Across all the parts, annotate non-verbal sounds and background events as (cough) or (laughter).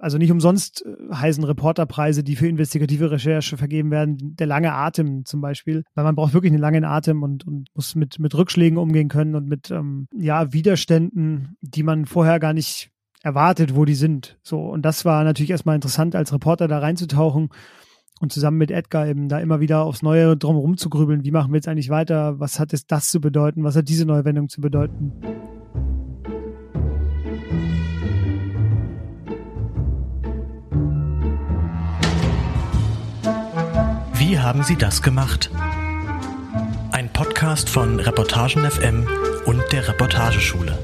Also nicht umsonst äh, heißen Reporterpreise, die für investigative Recherche vergeben werden, der lange Atem zum Beispiel. Weil man braucht wirklich einen langen Atem und, und muss mit, mit Rückschlägen umgehen können und mit ähm, ja, Widerständen, die man vorher gar nicht erwartet, wo die sind. So, und das war natürlich erstmal interessant, als Reporter da reinzutauchen und zusammen mit Edgar eben da immer wieder aufs Neue drumherum zu grübeln. Wie machen wir jetzt eigentlich weiter? Was hat es das zu bedeuten? Was hat diese neue Wendung zu bedeuten? Wie haben Sie das gemacht? Ein Podcast von Reportagen FM und der Reportageschule.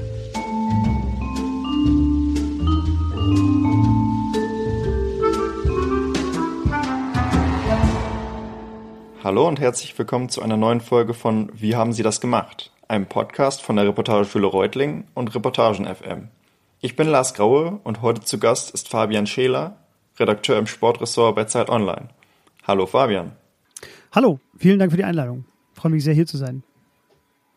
Hallo und herzlich willkommen zu einer neuen Folge von Wie haben Sie das gemacht? Einem Podcast von der Reportageschule Reutlingen und Reportagen FM. Ich bin Lars Graue und heute zu Gast ist Fabian Scheler, Redakteur im Sportressort bei Zeit Online. Hallo Fabian. Hallo, vielen Dank für die Einladung. Ich freue mich sehr, hier zu sein.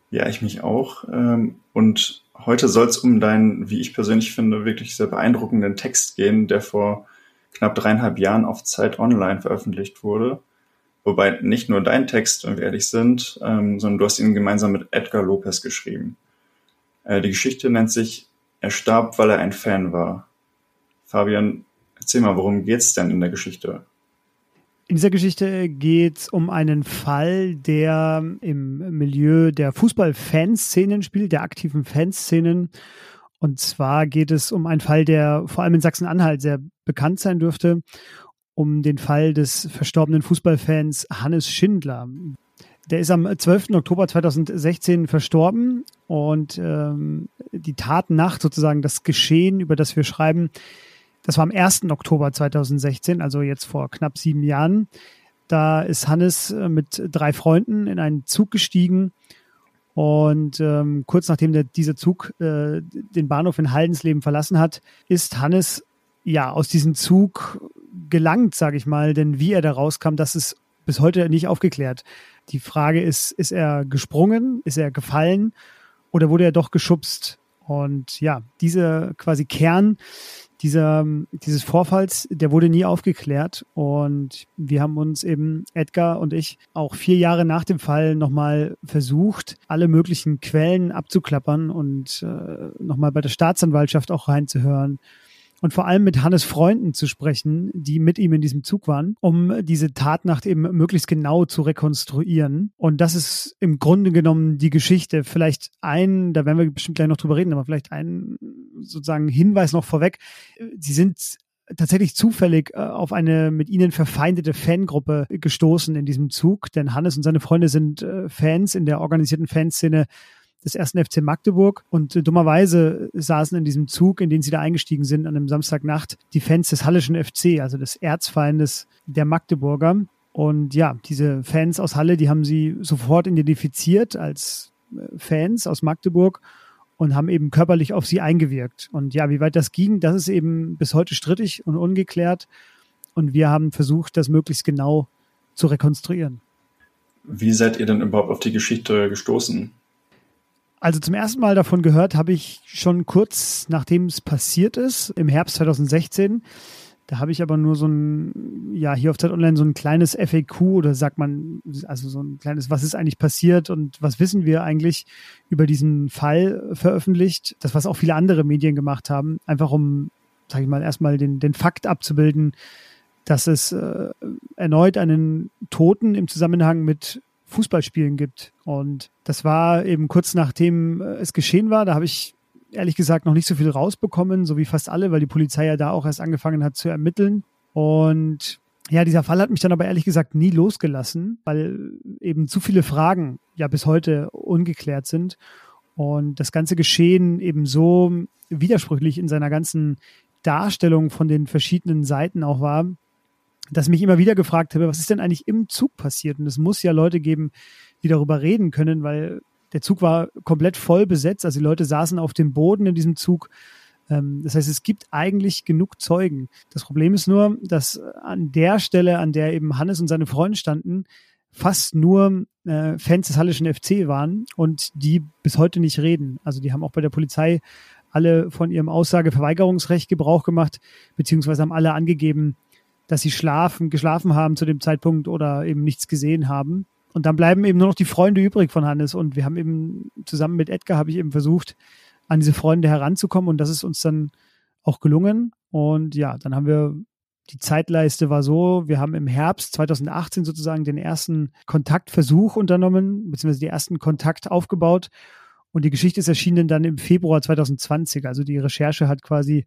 Ja, ich mich auch. Ähm, und heute soll es um deinen, wie ich persönlich finde, wirklich sehr beeindruckenden Text gehen, der vor knapp dreieinhalb Jahren auf Zeit Online veröffentlicht wurde. Wobei nicht nur dein Text, wenn wir ehrlich sind, ähm, sondern du hast ihn gemeinsam mit Edgar Lopez geschrieben. Äh, die Geschichte nennt sich Er starb, weil er ein Fan war. Fabian, erzähl mal, worum geht's denn in der Geschichte? In dieser Geschichte geht es um einen Fall, der im Milieu der Fußball-Fanszenen spielt, der aktiven Fanszenen. Und zwar geht es um einen Fall, der vor allem in Sachsen-Anhalt sehr bekannt sein dürfte, um den Fall des verstorbenen Fußballfans Hannes Schindler. Der ist am 12. Oktober 2016 verstorben und ähm, die Tatnacht, sozusagen das Geschehen, über das wir schreiben, das war am 1. Oktober 2016, also jetzt vor knapp sieben Jahren. Da ist Hannes äh, mit drei Freunden in einen Zug gestiegen und ähm, kurz nachdem der, dieser Zug äh, den Bahnhof in Haldensleben verlassen hat, ist Hannes ja aus diesem Zug gelangt, sage ich mal. Denn wie er da rauskam, das ist bis heute nicht aufgeklärt. Die Frage ist, ist er gesprungen, ist er gefallen oder wurde er doch geschubst? Und ja, dieser quasi Kern dieser, dieses Vorfalls, der wurde nie aufgeklärt. Und wir haben uns eben, Edgar und ich, auch vier Jahre nach dem Fall nochmal versucht, alle möglichen Quellen abzuklappern und äh, nochmal bei der Staatsanwaltschaft auch reinzuhören und vor allem mit Hannes Freunden zu sprechen, die mit ihm in diesem Zug waren, um diese Tatnacht eben möglichst genau zu rekonstruieren. Und das ist im Grunde genommen die Geschichte. Vielleicht ein, da werden wir bestimmt gleich noch drüber reden, aber vielleicht ein sozusagen Hinweis noch vorweg. Sie sind tatsächlich zufällig äh, auf eine mit ihnen verfeindete Fangruppe gestoßen in diesem Zug, denn Hannes und seine Freunde sind äh, Fans in der organisierten Fanszene des ersten FC Magdeburg und äh, dummerweise saßen in diesem Zug, in den sie da eingestiegen sind, an einem Samstagnacht die Fans des Hallischen FC, also des Erzfeindes der Magdeburger. Und ja, diese Fans aus Halle, die haben sie sofort identifiziert als äh, Fans aus Magdeburg und haben eben körperlich auf sie eingewirkt. Und ja, wie weit das ging, das ist eben bis heute strittig und ungeklärt. Und wir haben versucht, das möglichst genau zu rekonstruieren. Wie seid ihr denn überhaupt auf die Geschichte gestoßen? Also zum ersten Mal davon gehört habe ich schon kurz nachdem es passiert ist, im Herbst 2016. Da habe ich aber nur so ein, ja, hier auf Zeit Online so ein kleines FAQ oder sagt man, also so ein kleines, was ist eigentlich passiert und was wissen wir eigentlich über diesen Fall veröffentlicht. Das, was auch viele andere Medien gemacht haben, einfach um, sage ich mal, erstmal den, den Fakt abzubilden, dass es äh, erneut einen Toten im Zusammenhang mit Fußballspielen gibt. Und das war eben kurz nachdem äh, es geschehen war. Da habe ich ehrlich gesagt noch nicht so viel rausbekommen, so wie fast alle, weil die Polizei ja da auch erst angefangen hat zu ermitteln. Und ja, dieser Fall hat mich dann aber ehrlich gesagt nie losgelassen, weil eben zu viele Fragen ja bis heute ungeklärt sind und das ganze Geschehen eben so widersprüchlich in seiner ganzen Darstellung von den verschiedenen Seiten auch war, dass mich immer wieder gefragt habe, was ist denn eigentlich im Zug passiert? Und es muss ja Leute geben, die darüber reden können, weil der Zug war komplett voll besetzt. Also die Leute saßen auf dem Boden in diesem Zug. Ähm, das heißt, es gibt eigentlich genug Zeugen. Das Problem ist nur, dass an der Stelle, an der eben Hannes und seine Freunde standen, fast nur äh, Fans des Hallischen FC waren und die bis heute nicht reden. Also die haben auch bei der Polizei alle von ihrem Aussageverweigerungsrecht Gebrauch gemacht, beziehungsweise haben alle angegeben, dass sie schlafen, geschlafen haben zu dem Zeitpunkt oder eben nichts gesehen haben. Und dann bleiben eben nur noch die Freunde übrig von Hannes. Und wir haben eben zusammen mit Edgar habe ich eben versucht, an diese Freunde heranzukommen. Und das ist uns dann auch gelungen. Und ja, dann haben wir die Zeitleiste war so, wir haben im Herbst 2018 sozusagen den ersten Kontaktversuch unternommen, beziehungsweise den ersten Kontakt aufgebaut. Und die Geschichte ist erschienen dann im Februar 2020. Also die Recherche hat quasi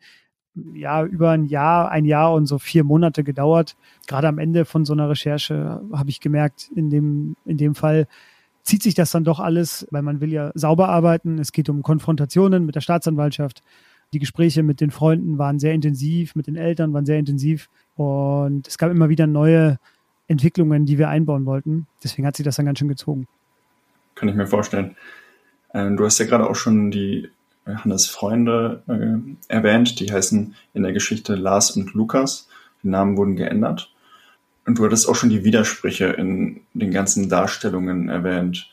ja über ein Jahr, ein Jahr und so vier Monate gedauert. Gerade am Ende von so einer Recherche habe ich gemerkt, in dem, in dem Fall zieht sich das dann doch alles, weil man will ja sauber arbeiten. Es geht um Konfrontationen mit der Staatsanwaltschaft. Die Gespräche mit den Freunden waren sehr intensiv, mit den Eltern waren sehr intensiv und es gab immer wieder neue Entwicklungen, die wir einbauen wollten. Deswegen hat sich das dann ganz schön gezogen. Kann ich mir vorstellen. Ähm, du hast ja gerade auch schon die Hannes Freunde äh, erwähnt. Die heißen in der Geschichte Lars und Lukas. Die Namen wurden geändert. Und du hattest auch schon die Widersprüche in den ganzen Darstellungen erwähnt.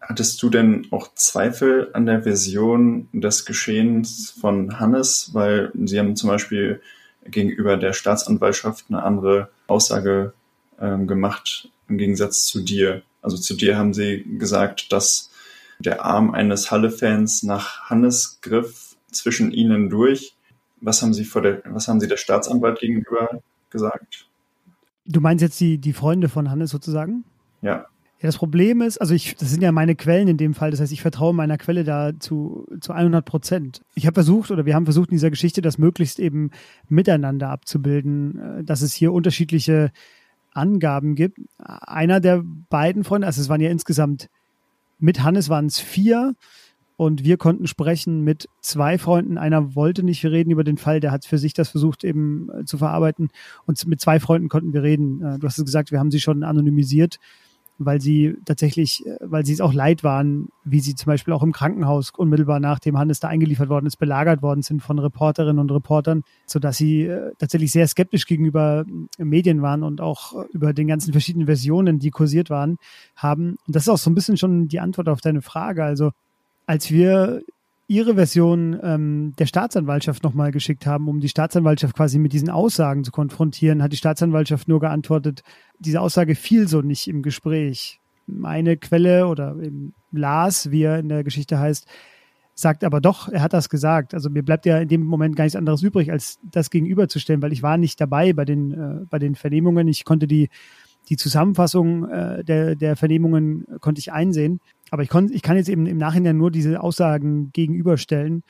Hattest du denn auch Zweifel an der Version des Geschehens von Hannes? Weil sie haben zum Beispiel gegenüber der Staatsanwaltschaft eine andere Aussage ähm, gemacht im Gegensatz zu dir. Also zu dir haben sie gesagt, dass der Arm eines Halle-Fans nach Hannes griff zwischen ihnen durch. Was haben Sie vor der, was haben Sie der Staatsanwalt gegenüber gesagt? Du meinst jetzt die, die Freunde von Hannes sozusagen? Ja. Ja, das Problem ist, also ich, das sind ja meine Quellen in dem Fall, das heißt, ich vertraue meiner Quelle da zu, zu 100 Prozent. Ich habe versucht oder wir haben versucht in dieser Geschichte das möglichst eben miteinander abzubilden, äh, dass es hier unterschiedliche Angaben gibt. Einer der beiden Freunde, also es waren ja insgesamt mit Hannes waren es vier und wir konnten sprechen mit zwei Freunden. Einer wollte nicht reden über den Fall, der hat für sich das versucht eben äh, zu verarbeiten. Und mit zwei Freunden konnten wir reden. Äh, du hast es gesagt, wir haben sie schon anonymisiert weil sie tatsächlich, äh, weil sie es auch leid waren, wie sie zum Beispiel auch im Krankenhaus unmittelbar nachdem Hannes da eingeliefert worden ist, belagert worden sind von Reporterinnen und Reportern, sodass sie äh, tatsächlich sehr skeptisch gegenüber äh, Medien waren und auch über den ganzen verschiedenen Versionen, die kursiert waren, haben. Und das ist auch so ein bisschen schon die Antwort auf deine Frage. Also als wir ihre Version ähm, der Staatsanwaltschaft nochmal geschickt haben, um die Staatsanwaltschaft quasi mit diesen Aussagen zu konfrontieren, hat die Staatsanwaltschaft nur geantwortet, diese Aussage fiel so nicht im Gespräch. Meine Quelle oder eben Lars, wie er in der Geschichte heißt, sagt aber doch, er hat das gesagt. Also mir bleibt ja in dem Moment gar nichts anderes übrig, als das gegenüberzustellen, weil ich war nicht dabei bei den, äh, bei den Vernehmungen. Ich konnte die, die Zusammenfassung äh, der, der Vernehmungen konnte ich einsehen. Aber ich, kon, ich kann jetzt eben im Nachhinein nur diese Aussagen gegenüberstellen.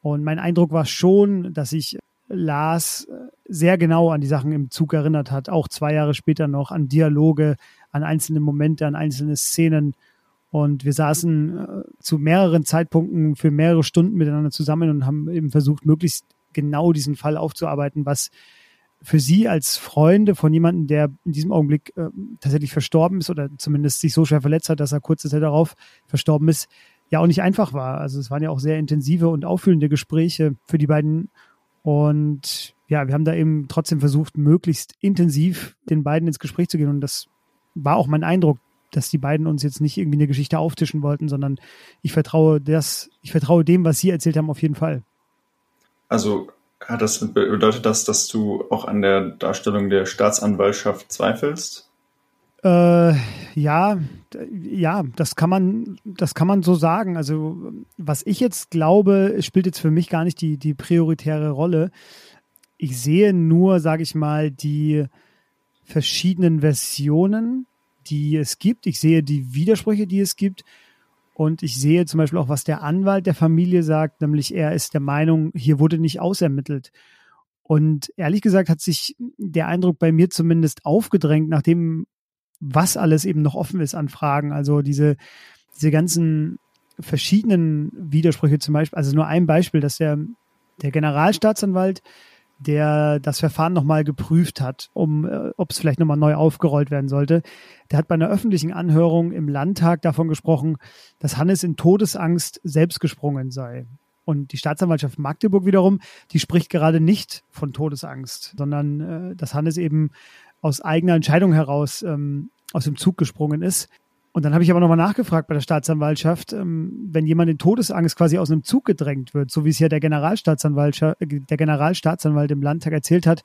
Und mein Eindruck war schon, dass sich Lars äh, sehr genau an die Sachen im Zug erinnert hat, auch zwei Jahre später noch an Dialoge, an einzelne Momente, an einzelne Szenen. Und wir saßen äh, zu mehreren Zeitpunkten für mehrere Stunden miteinander zusammen und haben eben versucht, möglichst genau diesen Fall aufzuarbeiten, was für Sie als Freunde von jemandem, der in diesem Augenblick äh, tatsächlich verstorben ist oder zumindest sich so schwer verletzt hat, dass er kurze Zeit darauf verstorben ist, ja auch nicht einfach war. Also es waren ja auch sehr intensive und auffühlende Gespräche für die beiden. Und ja, wir haben da eben trotzdem versucht, möglichst intensiv den beiden ins Gespräch zu gehen. Und das war auch mein Eindruck, dass die beiden uns jetzt nicht irgendwie eine Geschichte auftischen wollten, sondern ich vertraue das, ich vertraue dem, was sie erzählt haben, auf jeden Fall. Also hat das, bedeutet das, dass du auch an der Darstellung der Staatsanwaltschaft zweifelst? Äh, ja, ja, das kann man, das kann man so sagen. Also, was ich jetzt glaube, spielt jetzt für mich gar nicht die, die prioritäre Rolle. Ich sehe nur, sage ich mal, die verschiedenen Versionen, die es gibt. Ich sehe die Widersprüche, die es gibt. Und ich sehe zum Beispiel auch, was der Anwalt der Familie sagt, nämlich er ist der Meinung, hier wurde nicht ausermittelt. Und ehrlich gesagt hat sich der Eindruck bei mir zumindest aufgedrängt, nachdem was alles eben noch offen ist an Fragen. Also diese, diese ganzen verschiedenen Widersprüche zum Beispiel, also nur ein Beispiel, dass der, der Generalstaatsanwalt der das Verfahren nochmal geprüft hat, um äh, ob es vielleicht nochmal neu aufgerollt werden sollte. Der hat bei einer öffentlichen Anhörung im Landtag davon gesprochen, dass Hannes in Todesangst selbst gesprungen sei. Und die Staatsanwaltschaft Magdeburg wiederum, die spricht gerade nicht von Todesangst, sondern äh, dass Hannes eben aus eigener Entscheidung heraus ähm, aus dem Zug gesprungen ist. Und dann habe ich aber nochmal nachgefragt bei der Staatsanwaltschaft, ähm, wenn jemand in Todesangst quasi aus einem Zug gedrängt wird, so wie es ja der Generalstaatsanwalt, der Generalstaatsanwalt im Landtag erzählt hat,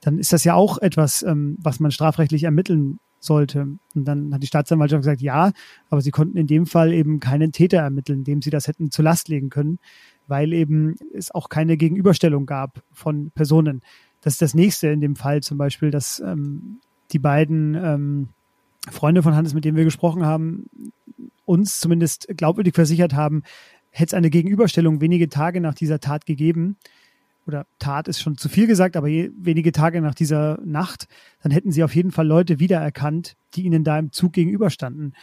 dann ist das ja auch etwas, ähm, was man strafrechtlich ermitteln sollte. Und dann hat die Staatsanwaltschaft gesagt, ja, aber sie konnten in dem Fall eben keinen Täter ermitteln, dem sie das hätten zur Last legen können, weil eben es auch keine Gegenüberstellung gab von Personen. Das ist das nächste in dem Fall zum Beispiel, dass ähm, die beiden ähm, Freunde von Hannes, mit denen wir gesprochen haben, uns zumindest glaubwürdig versichert haben, hätte es eine Gegenüberstellung wenige Tage nach dieser Tat gegeben, oder Tat ist schon zu viel gesagt, aber wenige Tage nach dieser Nacht, dann hätten sie auf jeden Fall Leute wiedererkannt, die ihnen da im Zug gegenüberstanden.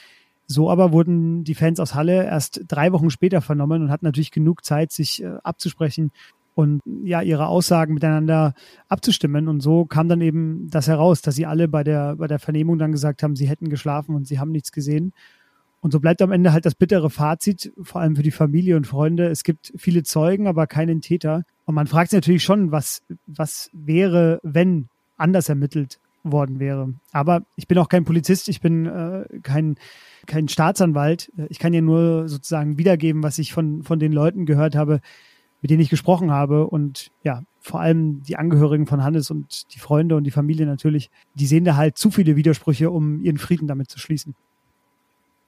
So aber wurden die Fans aus Halle erst drei Wochen später vernommen und hatten natürlich genug Zeit, sich äh, abzusprechen und ja, ihre Aussagen miteinander abzustimmen. Und so kam dann eben das heraus, dass sie alle bei der, bei der Vernehmung dann gesagt haben, sie hätten geschlafen und sie haben nichts gesehen. Und so bleibt am Ende halt das bittere Fazit, vor allem für die Familie und Freunde. Es gibt viele Zeugen, aber keinen Täter. Und man fragt sich natürlich schon, was, was wäre, wenn anders ermittelt worden wäre. Aber ich bin auch kein Polizist, ich bin äh, kein, kein Staatsanwalt. Ich kann ja nur sozusagen wiedergeben, was ich von, von den Leuten gehört habe, mit denen ich gesprochen habe und ja, vor allem die Angehörigen von Hannes und die Freunde und die Familie natürlich, die sehen da halt zu viele Widersprüche, um ihren Frieden damit zu schließen.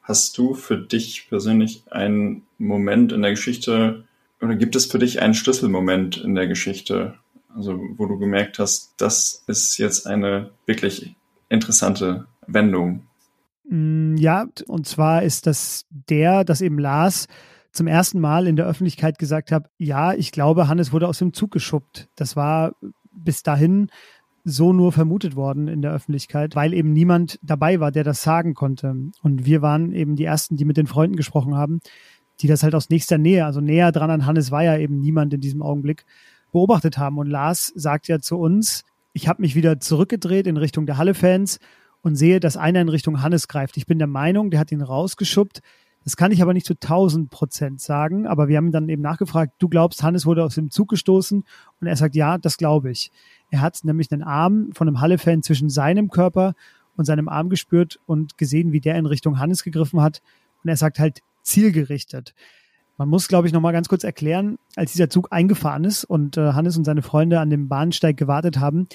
Hast du für dich persönlich einen Moment in der Geschichte oder gibt es für dich einen Schlüsselmoment in der Geschichte, also wo du gemerkt hast, das ist jetzt eine wirklich interessante Wendung? Mm, ja, und zwar ist das der, dass eben Lars zum ersten Mal in der Öffentlichkeit gesagt habe, ja, ich glaube, Hannes wurde aus dem Zug geschubbt. Das war bis dahin so nur vermutet worden in der Öffentlichkeit, weil eben niemand dabei war, der das sagen konnte. Und wir waren eben die Ersten, die mit den Freunden gesprochen haben, die das halt aus nächster Nähe, also näher dran an Hannes war ja eben niemand in diesem Augenblick, beobachtet haben. Und Lars sagt ja zu uns, ich habe mich wieder zurückgedreht in Richtung der Halle-Fans und sehe, dass einer in Richtung Hannes greift. Ich bin der Meinung, der hat ihn rausgeschubbt. Das kann ich aber nicht zu 1000 Prozent sagen, aber wir haben dann eben nachgefragt, du glaubst, Hannes wurde aus dem Zug gestoßen? Und er sagt, ja, das glaube ich. Er hat nämlich einen Arm von einem Halle-Fan zwischen seinem Körper und seinem Arm gespürt und gesehen, wie der in Richtung Hannes gegriffen hat. Und er sagt halt zielgerichtet. Man muss, glaube ich, noch mal ganz kurz erklären, als dieser Zug eingefahren ist und äh, Hannes und seine Freunde an dem Bahnsteig gewartet haben,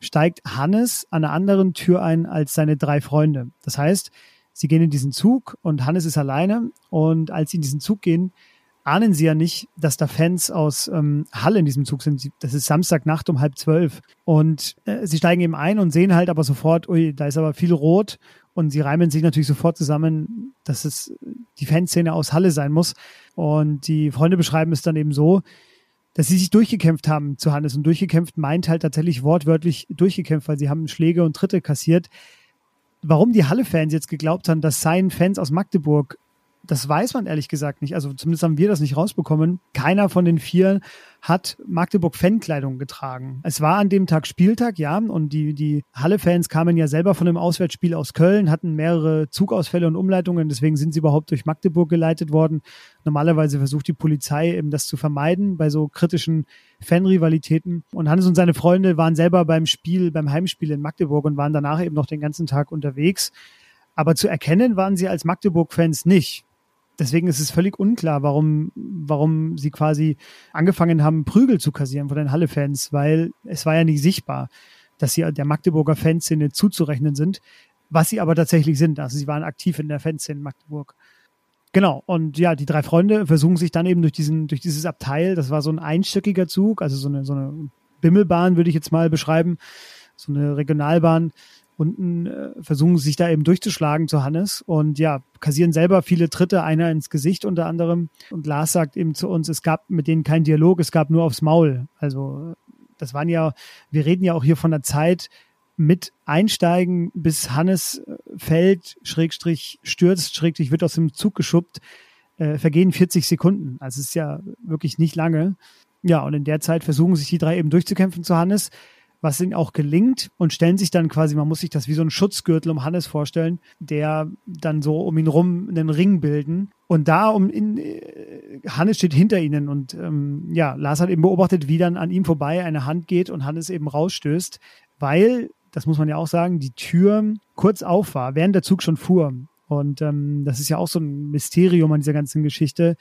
steigt Hannes an einer anderen Tür ein als seine drei Freunde. Das heißt, Sie gehen in diesen Zug und Hannes ist alleine. Und als sie in diesen Zug gehen, ahnen sie ja nicht, dass da Fans aus ähm, Halle in diesem Zug sind. Das ist Samstagnacht um halb zwölf. Und äh, sie steigen eben ein und sehen halt aber sofort, ui, da ist aber viel rot. Und sie reimen sich natürlich sofort zusammen, dass es die Fanszene aus Halle sein muss. Und die Freunde beschreiben es dann eben so, dass sie sich durchgekämpft haben zu Hannes. Und durchgekämpft meint halt tatsächlich wortwörtlich durchgekämpft, weil sie haben Schläge und Tritte kassiert. Warum die Halle-Fans jetzt geglaubt haben, dass seien Fans aus Magdeburg das weiß man ehrlich gesagt nicht. Also zumindest haben wir das nicht rausbekommen. Keiner von den vier hat Magdeburg-Fankleidung getragen. Es war an dem Tag Spieltag, ja, und die, die Halle-Fans kamen ja selber von einem Auswärtsspiel aus Köln, hatten mehrere Zugausfälle und Umleitungen, deswegen sind sie überhaupt durch Magdeburg geleitet worden. Normalerweise versucht die Polizei eben das zu vermeiden bei so kritischen Fanrivalitäten. Und Hannes und seine Freunde waren selber beim Spiel, beim Heimspiel in Magdeburg und waren danach eben noch den ganzen Tag unterwegs. Aber zu erkennen waren sie als Magdeburg-Fans nicht deswegen ist es völlig unklar, warum, warum sie quasi angefangen haben, Prügel zu kassieren von den Halle-Fans, weil es war ja nicht sichtbar, dass sie der Magdeburger Fanszene zuzurechnen sind, was sie aber tatsächlich sind. Also sie waren aktiv in der Fanszene in Magdeburg. Genau, und ja, die drei Freunde versuchen sich dann eben durch diesen, durch dieses Abteil, das war so ein einstöckiger Zug, also so eine, so eine Bimmelbahn, würde ich jetzt mal beschreiben, so eine Regionalbahn, unten äh, versuchen sich da eben durchzuschlagen zu Hannes und ja, kassieren selber viele Tritte, einer ins Gesicht unter anderem. Und Lars sagt eben zu uns, es gab mit denen keinen Dialog, es gab nur aufs Maul. Also das waren ja, wir reden ja auch hier von der Zeit mit Einsteigen, bis Hannes äh, fällt, Schrägstrich stürzt, Schrägstrich wird aus dem Zug geschubbt, äh, vergehen 40 Sekunden. Also es ist ja wirklich nicht lange. Ja, und in der Zeit versuchen sich die drei eben durchzukämpfen zu Hannes was ihnen auch gelingt und stellen sich dann quasi, man muss sich das wie so ein Schutzgürtel um Hannes vorstellen, der dann so um ihn rum einen Ring bilden. Und da um in, äh, Hannes steht hinter ihnen und ähm, ja, Lars hat eben beobachtet, wie dann an ihm vorbei eine Hand geht und Hannes eben rausstößt, weil, das muss man ja auch sagen, die Tür kurz auf war, während der Zug schon fuhr. Und ähm, das ist ja auch so ein Mysterium an dieser ganzen Geschichte.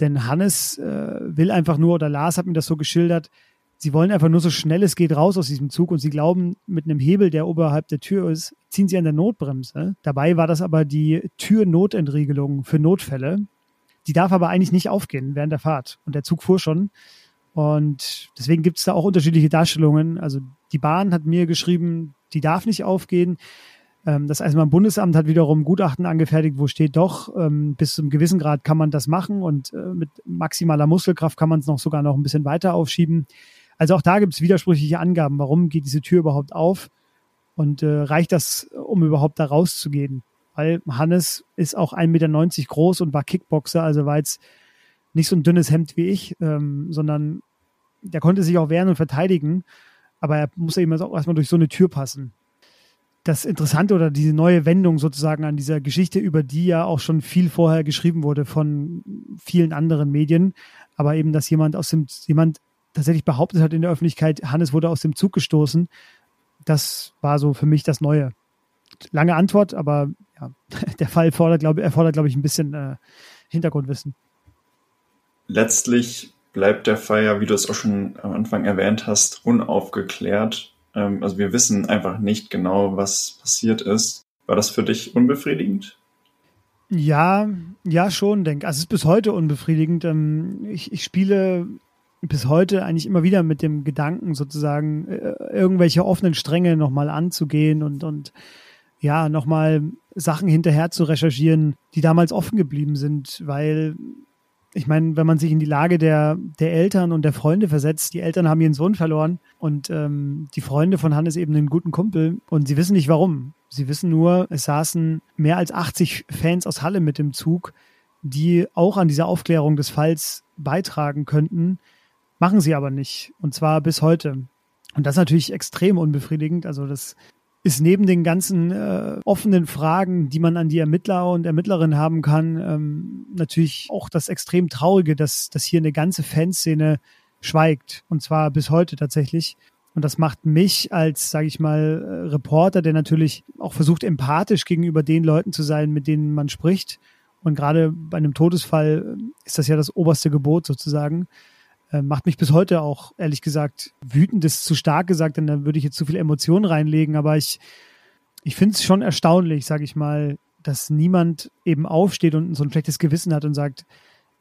Denn Hannes äh, will einfach nur, oder Lars hat mir das so geschildert, sie wollen einfach nur so schnell es geht raus aus diesem Zug und sie glauben, mit einem Hebel, der oberhalb der Tür ist, ziehen sie an der Notbremse. Dabei war das aber die Türnotentriegelung für Notfälle. Die darf aber eigentlich nicht aufgehen während der Fahrt. Und der Zug fuhr schon. Und deswegen gibt es da auch unterschiedliche Darstellungen. Also die Bahn hat mir geschrieben, die darf nicht aufgehen. Ähm, das Eisenbahnbundesamt hat wiederum Gutachten angefertigt, wo steht doch, ähm, bis zum gewissen Grad kann man das machen und äh, mit maximaler Muskelkraft kann man es noch sogar noch ein bisschen weiter aufschieben. Also auch da gibt es widersprüchliche Angaben, warum geht diese Tür überhaupt auf und äh, reicht das, um überhaupt da rauszugehen? Weil Hannes ist auch 1,90 Meter groß und war Kickboxer, also war jetzt nicht so ein dünnes Hemd wie ich, ähm, sondern der konnte sich auch wehren und verteidigen, aber er muss eben auch erstmal durch so eine Tür passen das Interessante oder diese neue Wendung sozusagen an dieser Geschichte, über die ja auch schon viel vorher geschrieben wurde von vielen anderen Medien, aber eben, dass jemand aus dem, jemand tatsächlich behauptet hat in der Öffentlichkeit, Hannes wurde aus dem Zug gestoßen, das war so für mich das Neue. Lange Antwort, aber ja, (laughs) der Fall fordert, glaube, erfordert, glaube ich, ein bisschen äh, Hintergrundwissen. Letztlich bleibt der Fall ja, wie du es auch schon am Anfang erwähnt hast, unaufgeklärt. Ähm, also wir wissen einfach nicht genau, was passiert ist. War das für dich unbefriedigend? Ja, ja, schon, denke. Also es ist bis heute unbefriedigend. Ähm, ich, ich spiele bis heute eigentlich immer wieder mit dem Gedanken, sozusagen äh, irgendwelche offenen Stränge nochmal anzugehen und, und ja, nochmal Sachen hinterher zu recherchieren, die damals offen geblieben sind, weil ich meine, wenn man sich in die Lage der, der Eltern und der Freunde versetzt, die Eltern haben ihren Sohn verloren und ähm, die Freunde von Hannes eben einen guten Kumpel und sie wissen nicht warum. Sie wissen nur, es saßen mehr als 80 Fans aus Halle mit dem Zug, die auch an dieser Aufklärung des Falls beitragen könnten, machen sie aber nicht. Und zwar bis heute. Und das ist natürlich extrem unbefriedigend. Also das ist neben den ganzen äh, offenen Fragen, die man an die Ermittler und Ermittlerinnen haben kann, ähm, natürlich auch das extrem Traurige, dass, dass hier eine ganze Fanszene schweigt. Und zwar bis heute tatsächlich. Und das macht mich als, sage ich mal, äh, Reporter, der natürlich auch versucht, empathisch gegenüber den Leuten zu sein, mit denen man spricht. Und gerade bei einem Todesfall ist das ja das oberste Gebot sozusagen. Äh, macht mich bis heute auch, ehrlich gesagt, wütend ist zu stark gesagt, denn dann würde ich jetzt zu viel Emotionen reinlegen, aber ich, ich finde es schon erstaunlich, sage ich mal, dass niemand eben aufsteht und so ein schlechtes Gewissen hat und sagt,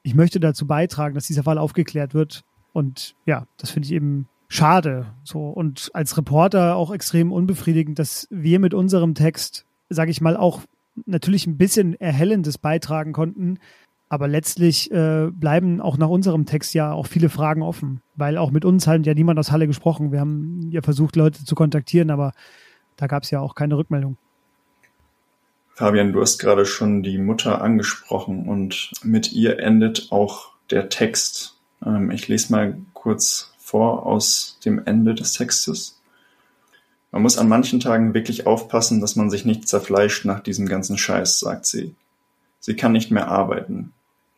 ich möchte dazu beitragen, dass dieser Fall aufgeklärt wird. Und ja, das finde ich eben schade. So und als Reporter auch extrem unbefriedigend, dass wir mit unserem Text, sage ich mal, auch natürlich ein bisschen Erhellendes beitragen konnten, aber letztlich äh, bleiben auch nach unserem Text ja auch viele Fragen offen, weil auch mit uns hat ja niemand aus Halle gesprochen. Wir haben ja versucht, Leute zu kontaktieren, aber da gab es ja auch keine Rückmeldung. Fabian, du hast gerade schon die Mutter angesprochen und mit ihr endet auch der Text. Ähm, ich lese mal kurz vor aus dem Ende des Textes. Man muss an manchen Tagen wirklich aufpassen, dass man sich nicht zerfleischt nach diesem ganzen Scheiß, sagt sie. Sie kann nicht mehr arbeiten.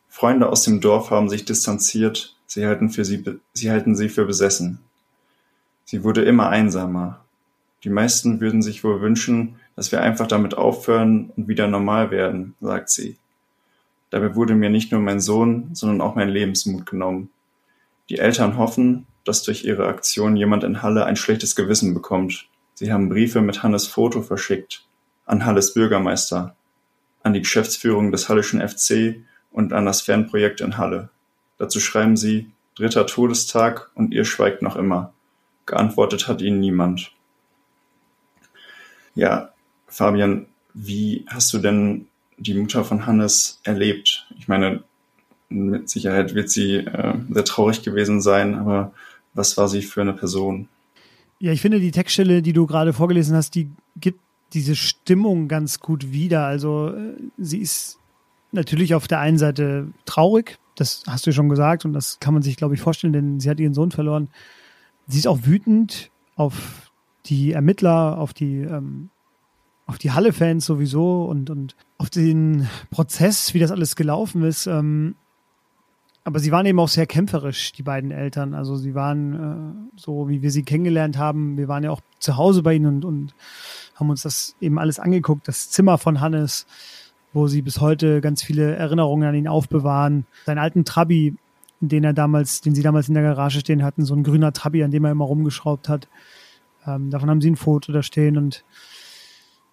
Freunde aus dem Dorf haben sich distanziert, sie halten, für sie, sie halten sie für besessen. Sie wurde immer einsamer. Die meisten würden sich wohl wünschen, dass wir einfach damit aufhören und wieder normal werden, sagt sie. Dabei wurde mir nicht nur mein Sohn, sondern auch mein Lebensmut genommen. Die Eltern hoffen, dass durch ihre Aktion jemand in Halle ein schlechtes Gewissen bekommt. Sie haben Briefe mit Hannes Foto verschickt an Halles Bürgermeister, an die Geschäftsführung des Hallischen FC und an das Fernprojekt in Halle. Dazu schreiben sie Dritter Todestag und ihr schweigt noch immer. Geantwortet hat ihnen niemand. Ja, Fabian, wie hast du denn die Mutter von Hannes erlebt? Ich meine, mit Sicherheit wird sie äh, sehr traurig gewesen sein, aber was war sie für eine Person? Ja, ich finde die Textstelle, die du gerade vorgelesen hast, die gibt diese Stimmung ganz gut wieder. Also äh, sie ist natürlich auf der einen Seite traurig, das hast du schon gesagt und das kann man sich, glaube ich, vorstellen, denn sie hat ihren Sohn verloren. Sie ist auch wütend auf die Ermittler, auf die, ähm, auf die Halle-Fans sowieso und, und auf den Prozess, wie das alles gelaufen ist. Ähm, aber sie waren eben auch sehr kämpferisch, die beiden Eltern. Also sie waren äh, so, wie wir sie kennengelernt haben. Wir waren ja auch zu Hause bei ihnen und, und haben uns das eben alles angeguckt, das Zimmer von Hannes, wo sie bis heute ganz viele Erinnerungen an ihn aufbewahren. Seinen alten Trabi, den er damals, den sie damals in der Garage stehen hatten, so ein grüner Trabi, an dem er immer rumgeschraubt hat. Ähm, davon haben sie ein Foto da stehen und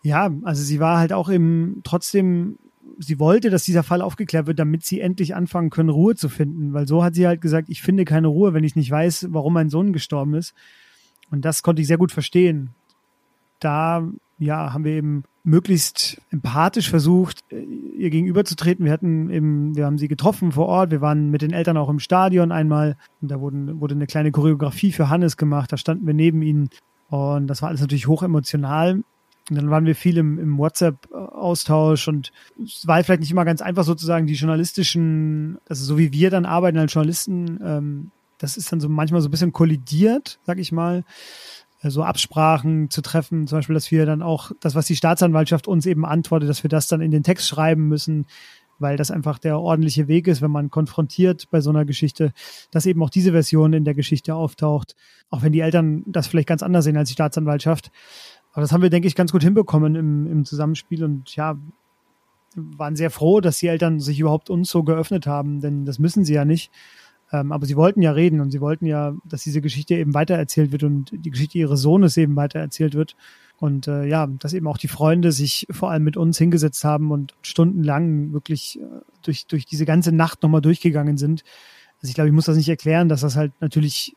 ja, also sie war halt auch eben trotzdem, sie wollte, dass dieser Fall aufgeklärt wird, damit sie endlich anfangen können, Ruhe zu finden, weil so hat sie halt gesagt, ich finde keine Ruhe, wenn ich nicht weiß, warum mein Sohn gestorben ist. Und das konnte ich sehr gut verstehen. Da, ja, haben wir eben möglichst empathisch versucht, äh, ihr gegenüberzutreten. Wir hatten eben, wir haben sie getroffen vor Ort. Wir waren mit den Eltern auch im Stadion einmal. Und da wurden, wurde eine kleine Choreografie für Hannes gemacht. Da standen wir neben ihnen. Und das war alles natürlich hoch emotional. Und dann waren wir viel im, im WhatsApp-Austausch und es war vielleicht nicht immer ganz einfach sozusagen die journalistischen, also so wie wir dann arbeiten als Journalisten, ähm, das ist dann so manchmal so ein bisschen kollidiert, sag ich mal, äh, so Absprachen zu treffen, zum Beispiel, dass wir dann auch das, was die Staatsanwaltschaft uns eben antwortet, dass wir das dann in den Text schreiben müssen, weil das einfach der ordentliche Weg ist, wenn man konfrontiert bei so einer Geschichte, dass eben auch diese Version in der Geschichte auftaucht, auch wenn die Eltern das vielleicht ganz anders sehen als die Staatsanwaltschaft. Aber das haben wir, denke ich, ganz gut hinbekommen im, im Zusammenspiel und ja, waren sehr froh, dass die Eltern sich überhaupt uns so geöffnet haben, denn das müssen sie ja nicht. Ähm, aber sie wollten ja reden und sie wollten ja, dass diese Geschichte eben weitererzählt wird und die Geschichte ihres Sohnes eben weitererzählt wird. Und äh, ja, dass eben auch die Freunde sich vor allem mit uns hingesetzt haben und stundenlang wirklich äh, durch, durch diese ganze Nacht nochmal durchgegangen sind. Also ich glaube, ich muss das nicht erklären, dass das halt natürlich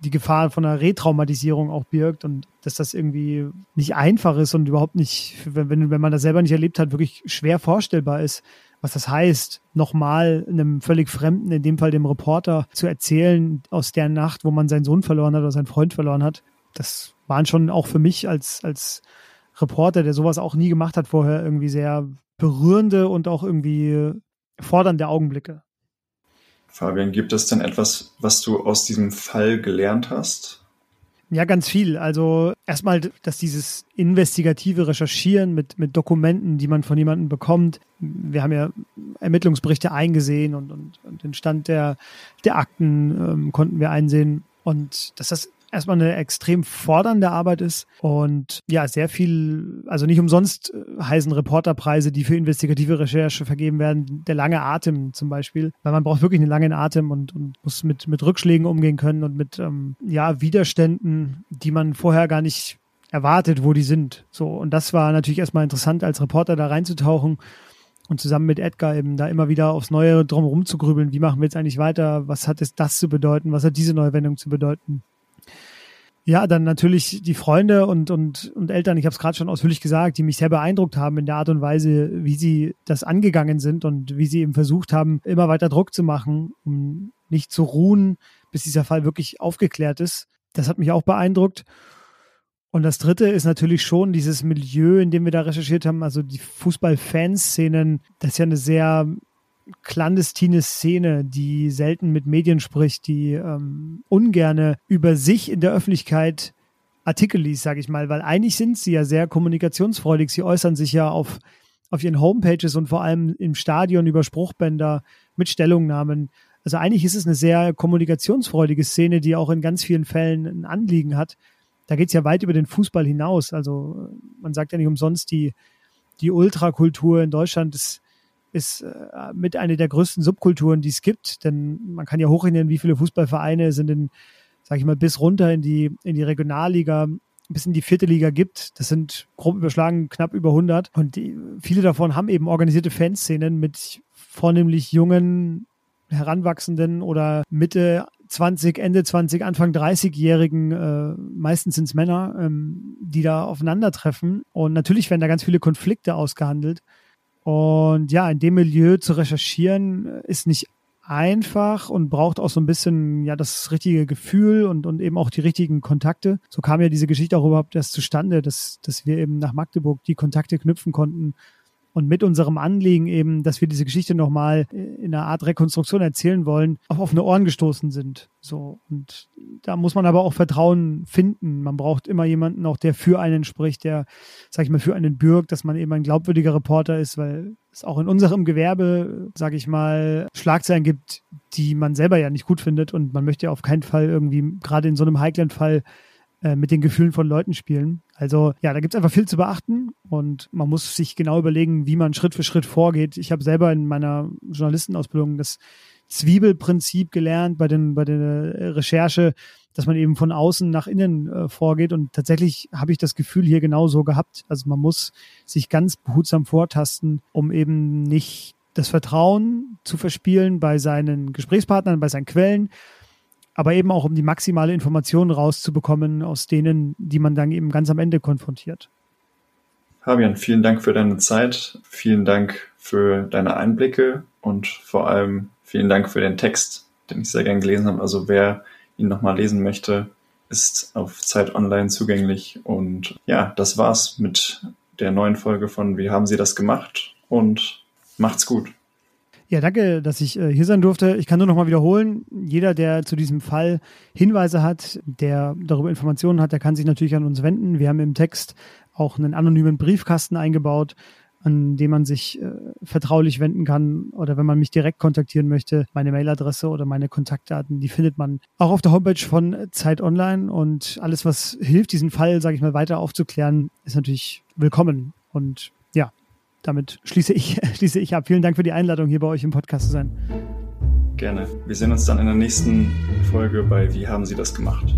die Gefahr von einer Retraumatisierung auch birgt und dass das irgendwie nicht einfach ist und überhaupt nicht, wenn, wenn man das selber nicht erlebt hat, wirklich schwer vorstellbar ist, was das heißt, nochmal einem völlig Fremden, in dem Fall dem Reporter, zu erzählen aus der Nacht, wo man seinen Sohn verloren hat oder seinen Freund verloren hat. Das waren schon auch für mich als, als Reporter, der sowas auch nie gemacht hat vorher, irgendwie sehr berührende und auch irgendwie fordernde Augenblicke. Fabian, gibt es denn etwas, was du aus diesem Fall gelernt hast? Ja, ganz viel. Also erstmal, dass dieses investigative Recherchieren mit, mit Dokumenten, die man von jemandem bekommt, wir haben ja Ermittlungsberichte eingesehen und, und, und den Stand der, der Akten ähm, konnten wir einsehen. Und dass das erstmal eine extrem fordernde Arbeit ist und ja, sehr viel, also nicht umsonst äh, heißen Reporterpreise, die für investigative Recherche vergeben werden, der lange Atem zum Beispiel, weil man braucht wirklich einen langen Atem und, und muss mit, mit Rückschlägen umgehen können und mit ähm, ja, Widerständen, die man vorher gar nicht erwartet, wo die sind. So, und das war natürlich erstmal interessant, als Reporter da reinzutauchen und zusammen mit Edgar eben da immer wieder aufs Neue drum rumzugrübeln, wie machen wir jetzt eigentlich weiter, was hat es das zu bedeuten, was hat diese neue Wendung zu bedeuten. Ja, dann natürlich die Freunde und, und, und Eltern, ich habe es gerade schon ausführlich gesagt, die mich sehr beeindruckt haben in der Art und Weise, wie sie das angegangen sind und wie sie eben versucht haben, immer weiter Druck zu machen, um nicht zu ruhen, bis dieser Fall wirklich aufgeklärt ist. Das hat mich auch beeindruckt. Und das Dritte ist natürlich schon dieses Milieu, in dem wir da recherchiert haben, also die Fußball-Fanszenen. Das ist ja eine sehr clandestine Szene, die selten mit Medien spricht, die ähm, ungerne über sich in der Öffentlichkeit Artikel liest, sage ich mal, weil eigentlich sind sie ja sehr kommunikationsfreudig. Sie äußern sich ja auf, auf ihren Homepages und vor allem im Stadion über Spruchbänder mit Stellungnahmen. Also eigentlich ist es eine sehr kommunikationsfreudige Szene, die auch in ganz vielen Fällen ein Anliegen hat. Da geht es ja weit über den Fußball hinaus. Also man sagt ja nicht umsonst, die, die Ultrakultur in Deutschland ist ist äh, mit einer der größten Subkulturen, die es gibt. Denn man kann ja hochrechnen, wie viele Fußballvereine sind in, sag ich mal, bis runter in die, in die Regionalliga, bis in die vierte Liga gibt. Das sind grob überschlagen knapp über 100. Und die, viele davon haben eben organisierte Fanszenen mit vornehmlich jungen, heranwachsenden oder Mitte 20, Ende 20, Anfang 30-Jährigen, äh, meistens sind es Männer, ähm, die da aufeinandertreffen. Und natürlich werden da ganz viele Konflikte ausgehandelt. Und ja, in dem Milieu zu recherchieren äh, ist nicht einfach und braucht auch so ein bisschen ja das richtige Gefühl und, und eben auch die richtigen Kontakte. So kam ja diese Geschichte auch überhaupt erst zustande, dass, dass wir eben nach Magdeburg die Kontakte knüpfen konnten und mit unserem Anliegen eben, dass wir diese Geschichte nochmal in einer Art Rekonstruktion erzählen wollen, auf offene Ohren gestoßen sind. So. Und da muss man aber auch Vertrauen finden. Man braucht immer jemanden auch, der für einen spricht, der, sag ich mal, für einen bürgt, dass man eben ein glaubwürdiger Reporter ist, weil es auch in unserem Gewerbe, sag ich mal, Schlagzeilen gibt, die man selber ja nicht gut findet und man möchte ja auf keinen Fall irgendwie, gerade in so einem heiklen Fall, äh, mit den Gefühlen von Leuten spielen. Also ja, da gibt es einfach viel zu beachten und man muss sich genau überlegen, wie man Schritt für Schritt vorgeht. Ich habe selber in meiner Journalistenausbildung das Zwiebelprinzip gelernt bei, den, bei der Recherche, dass man eben von außen nach innen äh, vorgeht. Und tatsächlich habe ich das Gefühl hier genau so gehabt. Also man muss sich ganz behutsam vortasten, um eben nicht das Vertrauen zu verspielen bei seinen Gesprächspartnern, bei seinen Quellen, aber eben auch um die maximale Information rauszubekommen aus denen, die man dann eben ganz am Ende konfrontiert. Fabian, vielen Dank für deine Zeit, vielen Dank für deine Einblicke und vor allem vielen Dank für den Text, den ich sehr gern gelesen habe. Also wer ihn nochmal lesen möchte, ist auf Zeit Online zugänglich. Und ja, das war's mit der neuen Folge von Wie haben Sie das gemacht? Und macht's gut. Ja, danke, dass ich äh, hier sein durfte. Ich kann nur noch mal wiederholen, jeder, der zu diesem Fall Hinweise hat, der darüber Informationen hat, der kann sich natürlich an uns wenden. Wir haben im Text auch einen anonymen Briefkasten eingebaut, an dem man sich äh, vertraulich wenden kann oder wenn man mich direkt kontaktieren möchte, meine Mailadresse oder meine Kontaktdaten, die findet man auch auf der Homepage von Zeit Online und alles, was hilft, diesen Fall, sage ich mal, weiter aufzuklären, ist natürlich willkommen und damit schließe ich, (laughs) schließe ich ab. Vielen Dank für die Einladung, hier bei euch im Podcast zu sein. Gerne. Wir sehen uns dann in der nächsten Folge bei Wie haben Sie das gemacht?